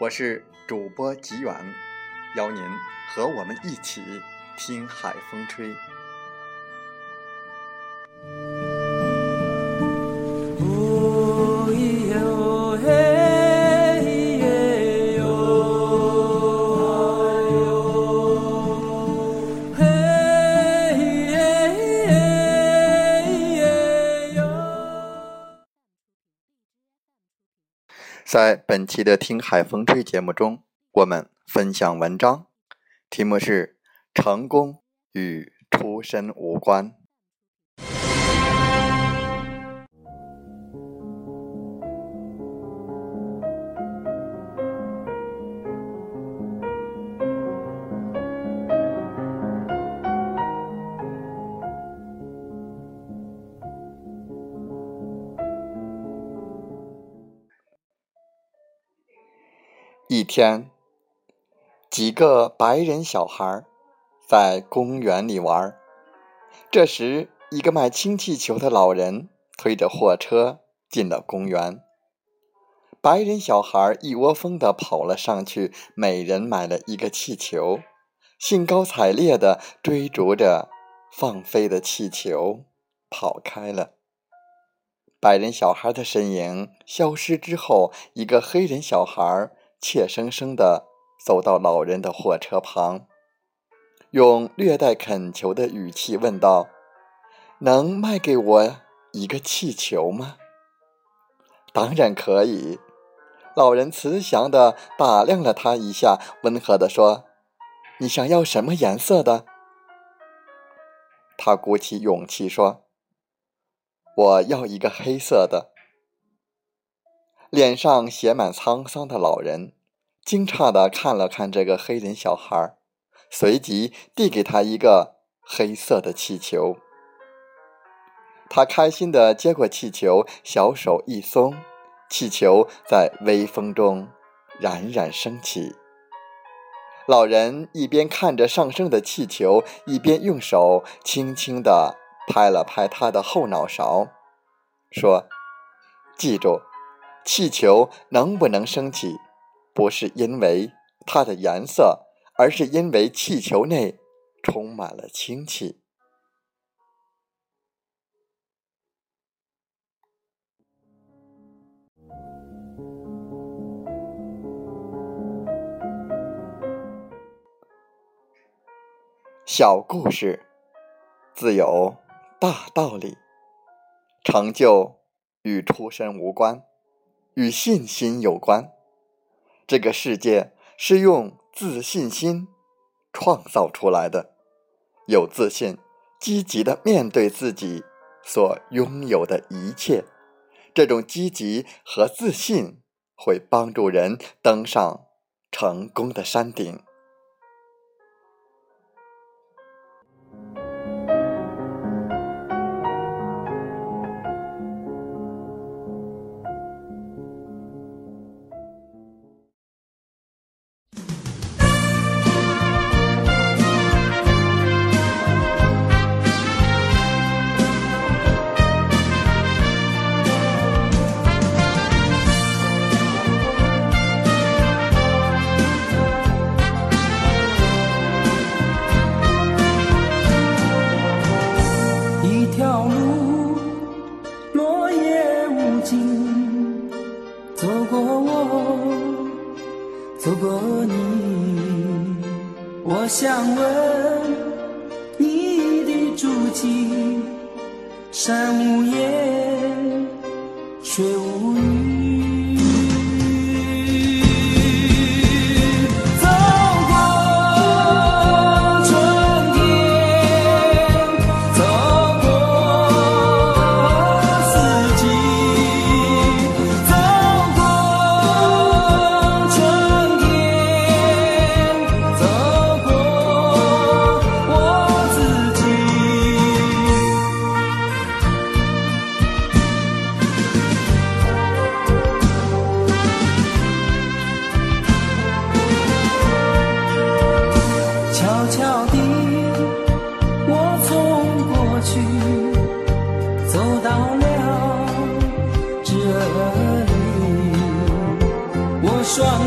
我是主播吉远。邀您和我们一起听海风吹。在本期的《听海风吹》节目中，我们。分享文章，题目是“成功与出身无关”。一天。几个白人小孩在公园里玩。这时，一个卖氢气球的老人推着货车进了公园。白人小孩一窝蜂地跑了上去，每人买了一个气球，兴高采烈地追逐着放飞的气球跑开了。白人小孩的身影消失之后，一个黑人小孩怯生生地。走到老人的货车旁，用略带恳求的语气问道：“能卖给我一个气球吗？”“当然可以。”老人慈祥地打量了他一下，温和地说：“你想要什么颜色的？”他鼓起勇气说：“我要一个黑色的。”脸上写满沧桑的老人。惊诧的看了看这个黑人小孩，随即递给他一个黑色的气球。他开心的接过气球，小手一松，气球在微风中冉冉升起。老人一边看着上升的气球，一边用手轻轻的拍了拍他的后脑勺，说：“记住，气球能不能升起？”不是因为它的颜色，而是因为气球内充满了氢气。小故事自有大道理，成就与出身无关，与信心有关。这个世界是用自信心创造出来的。有自信，积极的面对自己所拥有的一切，这种积极和自信会帮助人登上成功的山顶。我想问你的足迹，山无言，水无语。